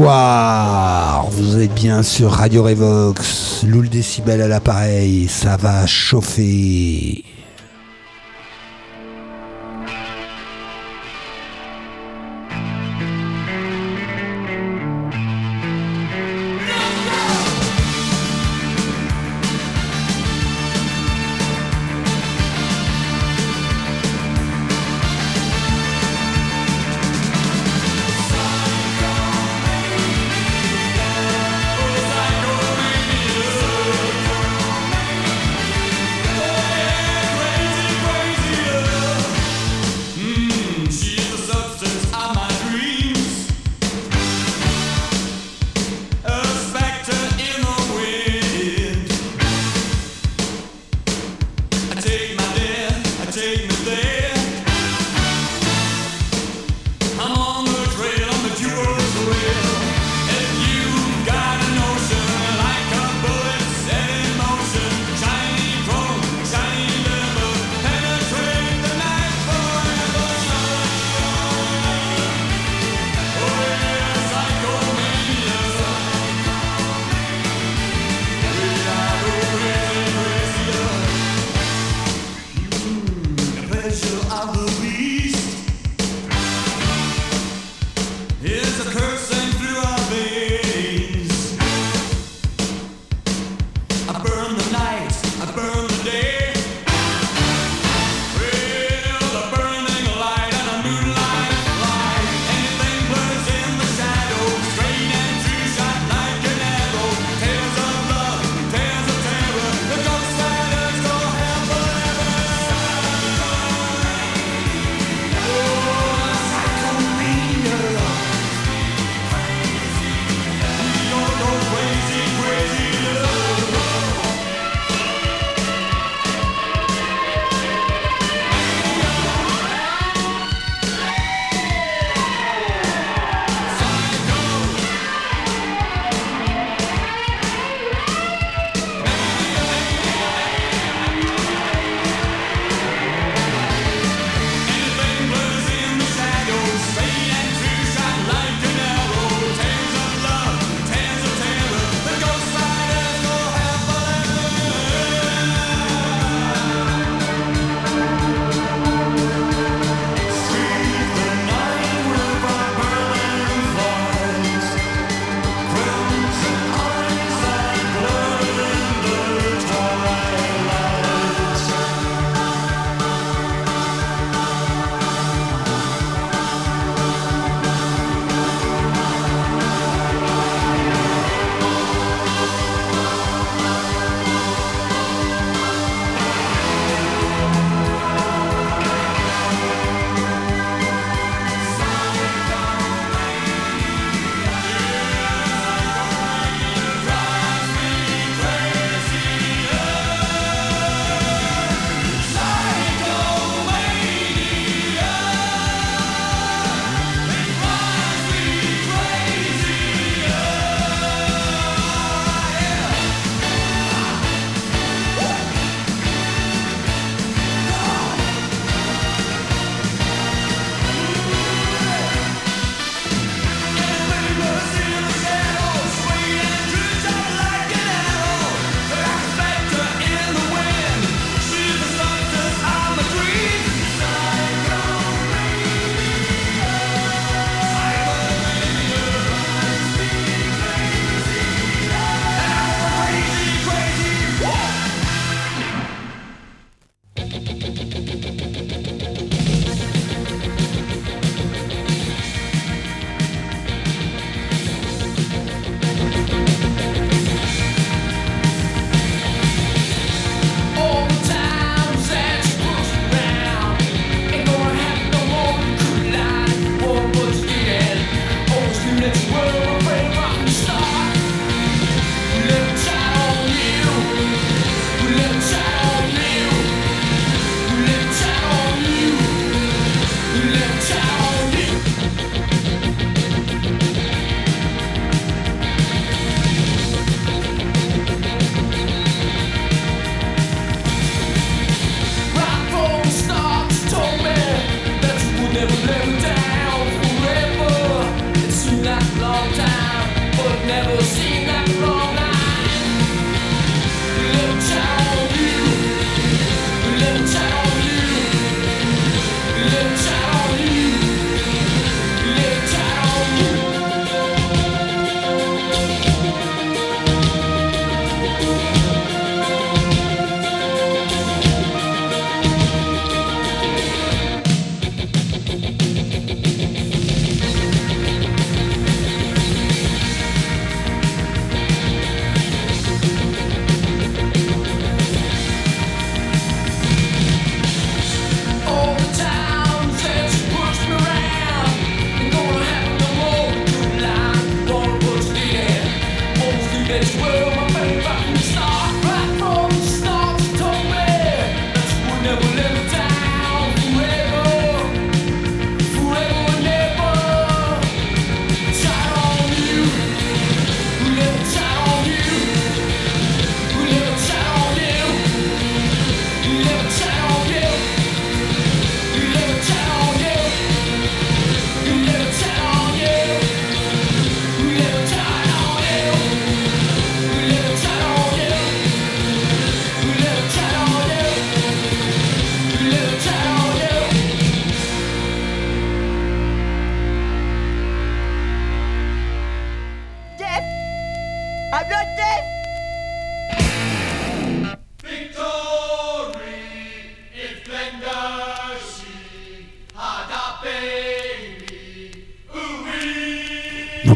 Bonsoir, vous êtes bien sur Radio Revox, Loul Décibel à l'appareil, ça va chauffer. Long time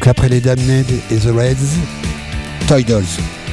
Donc après les Damned et The Reds, Toy Dolls.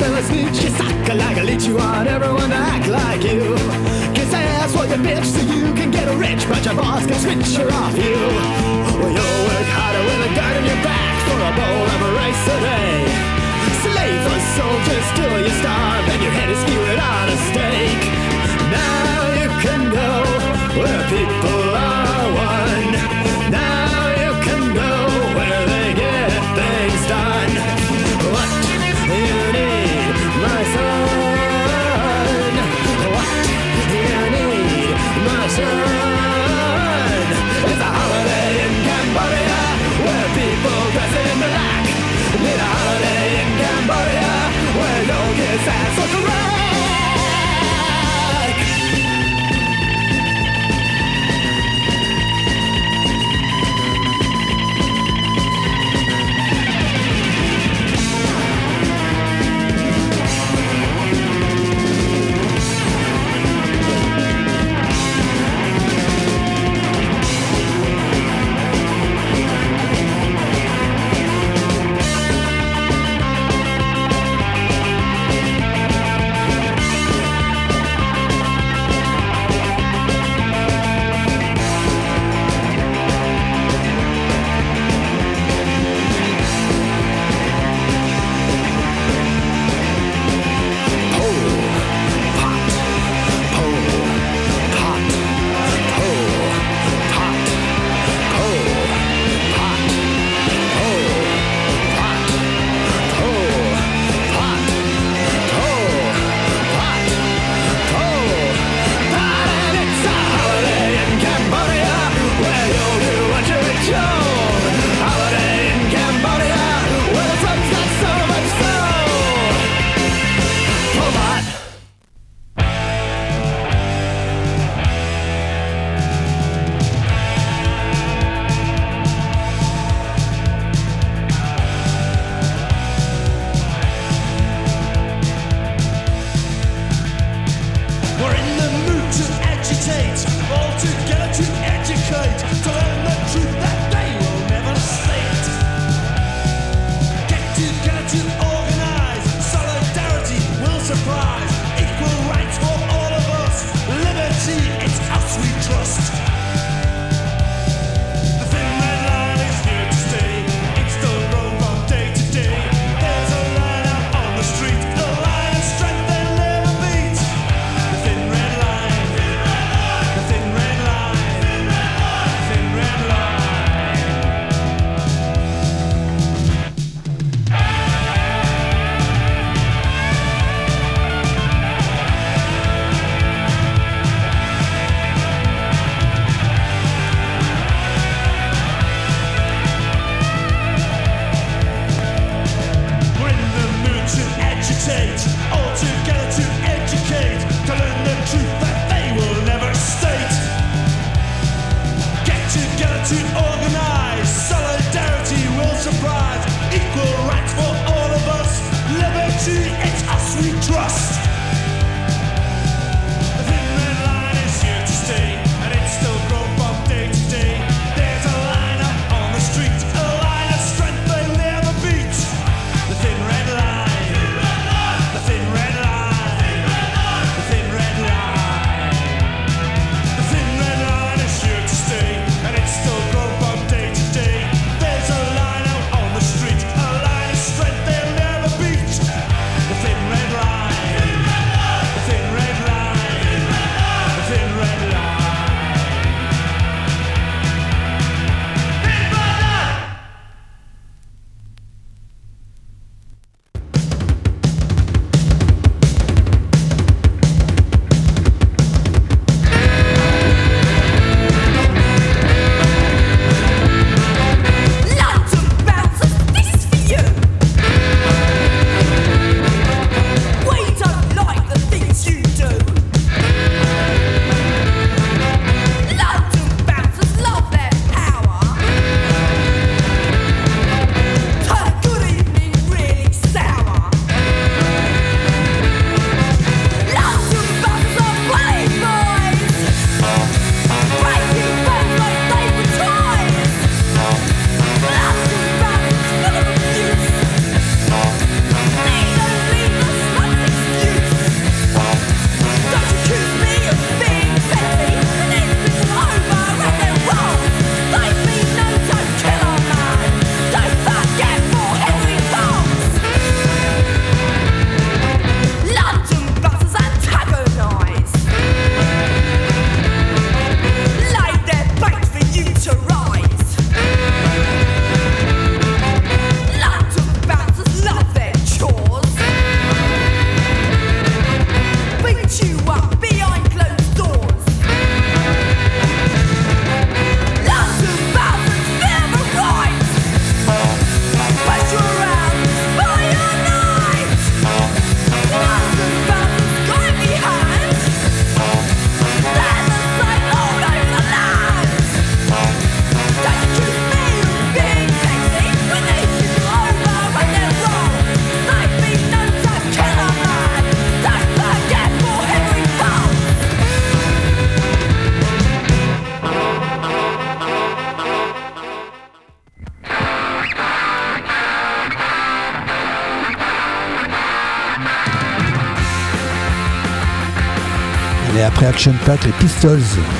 than a snitch You suck a like a You on everyone to act like you. Kiss ass while you bitch So you can get rich But your boss can switch her off you. Well you'll work harder with a gun in your back For a bowl of rice a day. Slave for soldiers till you starve And your head is skewered on a stake. Now you can know Where people are one Now It's a holiday in Cambodia Where people dress in black. Need a holiday in Cambodia Where no kids have social rights Je ne Action Pack, les Pistols.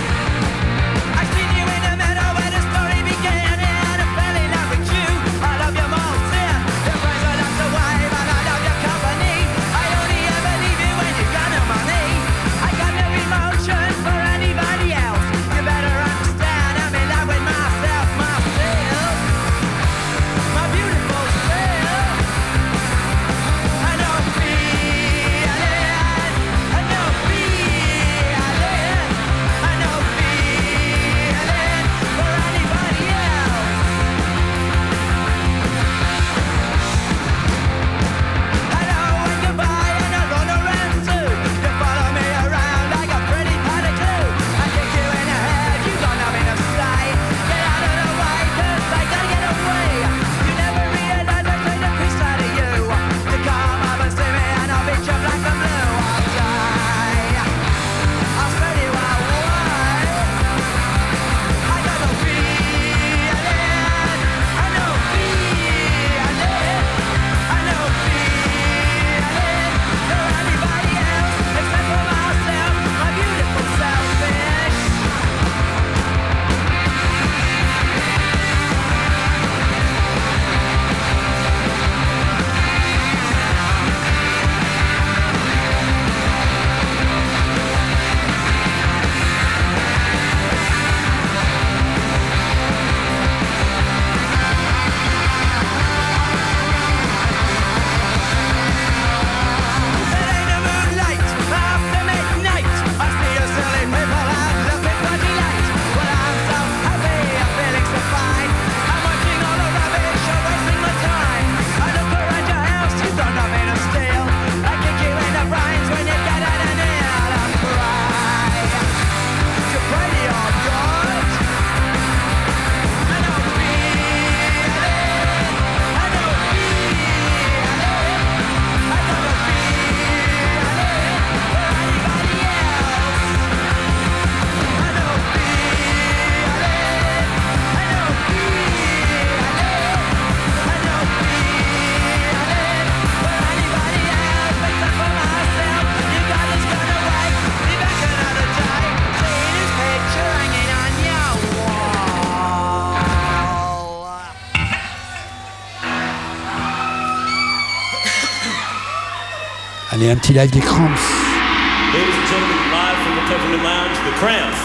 Allez, un petit live des Cramps. Ladies and gentlemen, live from the Peppermint Lounge, the Cramps.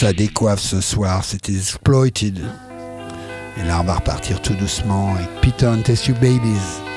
ça décoiffe ce soir, c'était Exploited. Et là, on va repartir tout doucement avec Peter and Test Babies.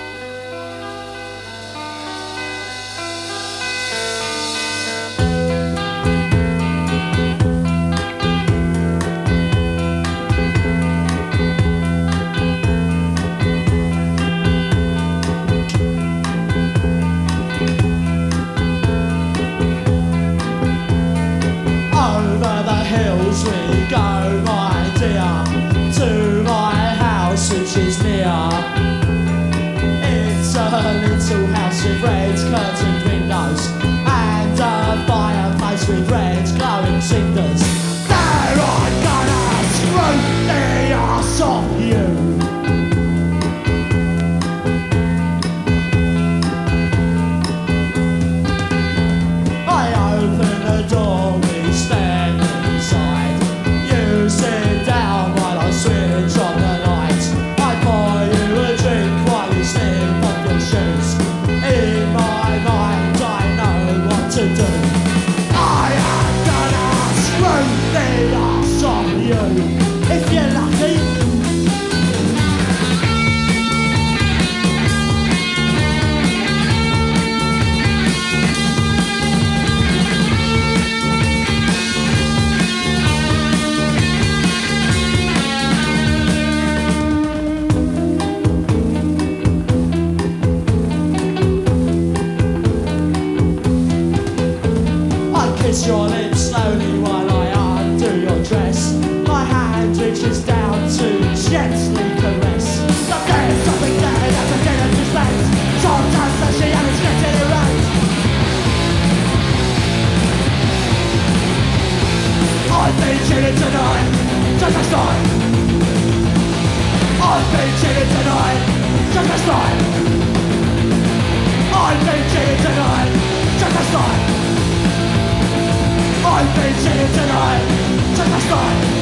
Fight!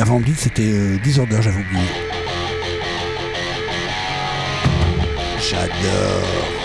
Avant beat, c'était euh, Disorder, j'avais oublié. J'adore.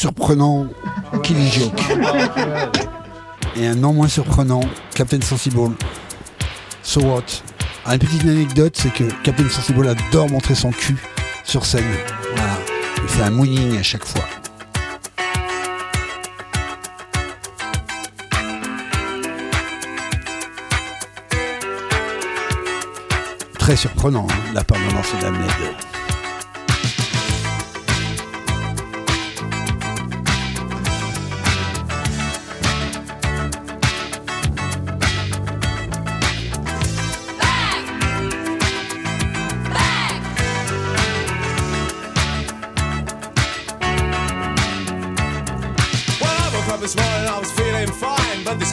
Surprenant Killy Joke. Et un non moins surprenant, Captain Sensible. So what? Ah, Une petite anecdote, c'est que Captain Sensible adore montrer son cul sur scène. Il fait un mooning à chaque fois. Très surprenant, hein, la permanence de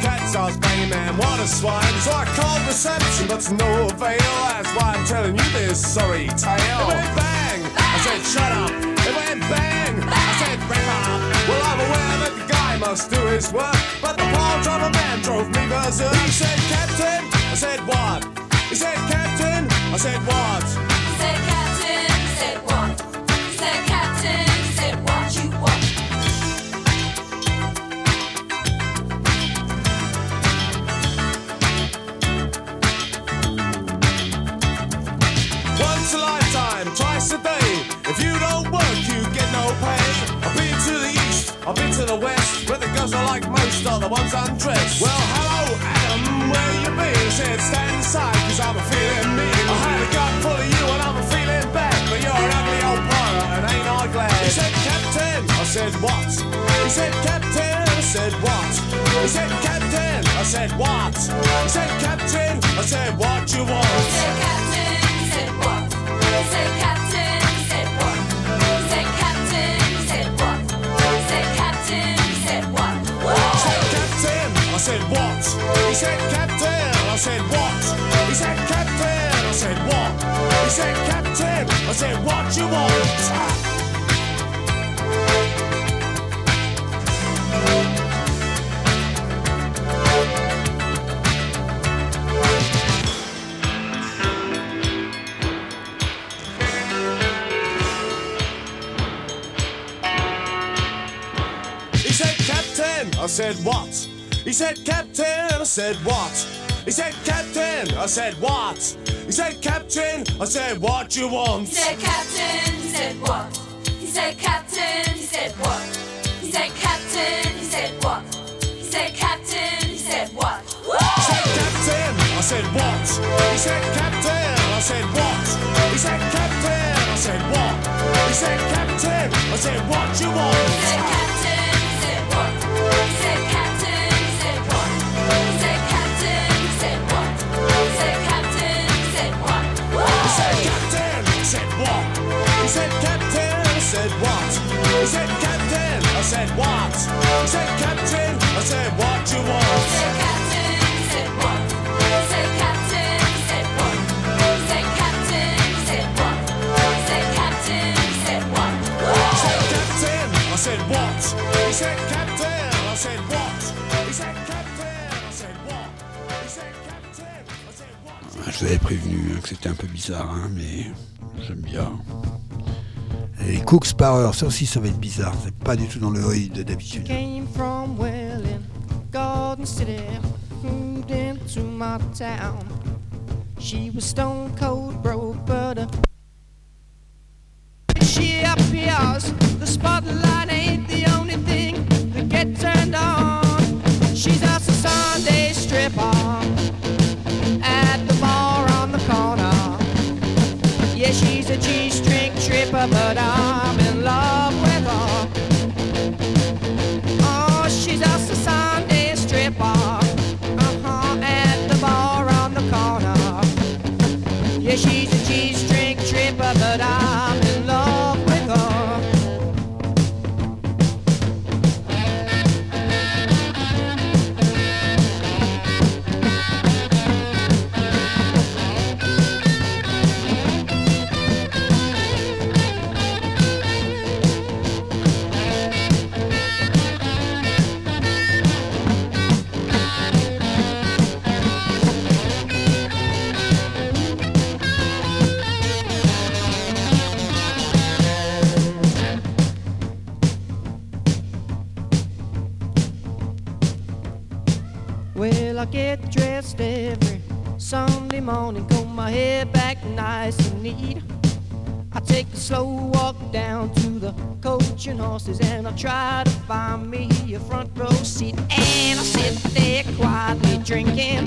fine, but this cat banging, man, what a swine. So I called reception, but to no avail. That's why I'm telling you this sorry tale. It went bang, I said shut up. It went bang, I said wrap up. Well, I'm aware that the guy must do his work, but the poor drummer man drove me berserk. He said, Captain, I said what? He said, Captain, I said what? Said I've been to the west, where the girls are like most are the ones undressed. Well, hello, Adam, where you been? Said, stand aside, cause I'm a feeling mean. I had a gut full of you and I'm a feeling bad, but you're an ugly old pirate and ain't I glad? He said, Captain, I said, what? He said, Captain, I said, what? He said, Captain, I said, what? He said, Captain, I said, what you want? He said captain, he said what? He said captain, said, Captain, I said, what? He said, Captain, I said, what? He said, Captain, I said, what you want? He said, Captain, I said, what? He said, Captain, I said, what? He said, Captain, I said, what? He said, Captain, I said, what you want? He said captain, he said what? He said captain, he said what? He said captain, he said what? He said captain, he said what? He said, Captain, I said, what? He said, Captain, I said, what? He said, Captain, I said, what? He said, Captain, I said, what you He want? said captain, said, Captain, I said, what? He said, Captain, I said, what you He want? said captain, he said what? He said captain, he said what? He said captain, he said what? He said captain, he said what? He said, Captain, I said, what? He said, Captain, I said, what? He said, Captain, I said, what? He said, Captain, I said, what? Je vous avais prévenu hein, que c'était un peu bizarre, hein, mais j'aime bien. Et Cooks heure, ça aussi ça va être bizarre. C'est pas du tout dans le de d'habitude. Came from Welling, Garden a G-string tripper, but I'm my hair back nice and neat. I take a slow walk down to the coach and horses, and I try to find me a front row seat. And I sit there quietly drinking.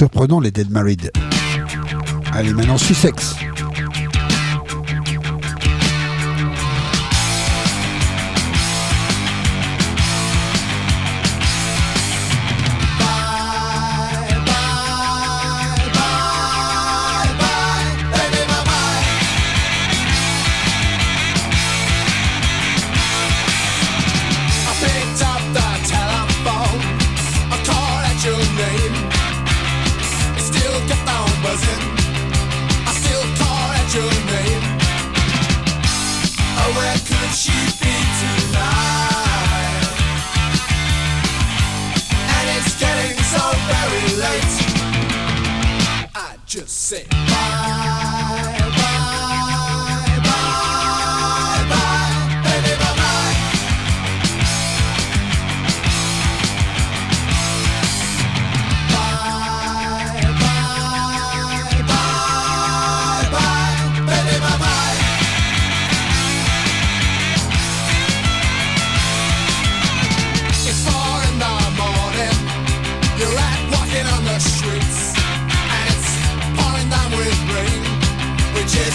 surprenant les Dead Married. Allez, maintenant Sussex.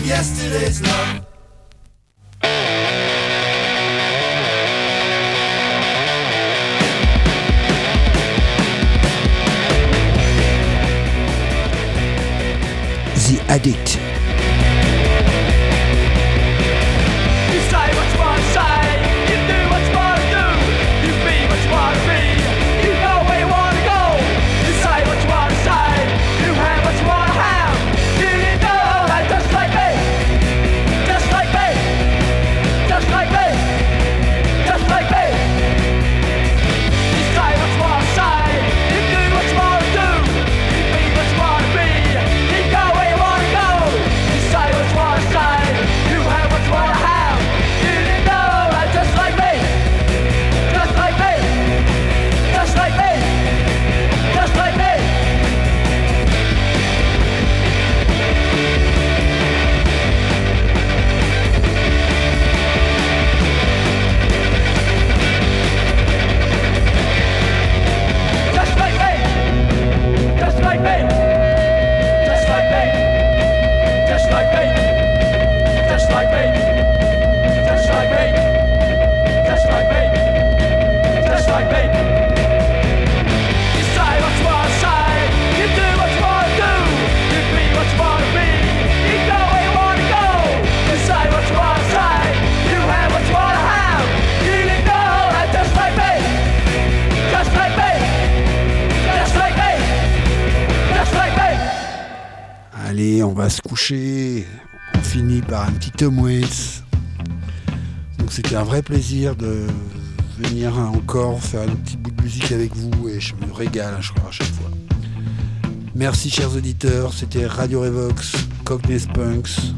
of yesterday's love. Tom Donc c'était un vrai plaisir de venir encore faire un petit bout de musique avec vous et je me régale hein, à chaque fois. Merci chers auditeurs, c'était Radio Revox, Cockney Spunks,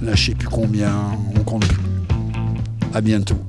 là je sais plus combien, on compte plus. À bientôt.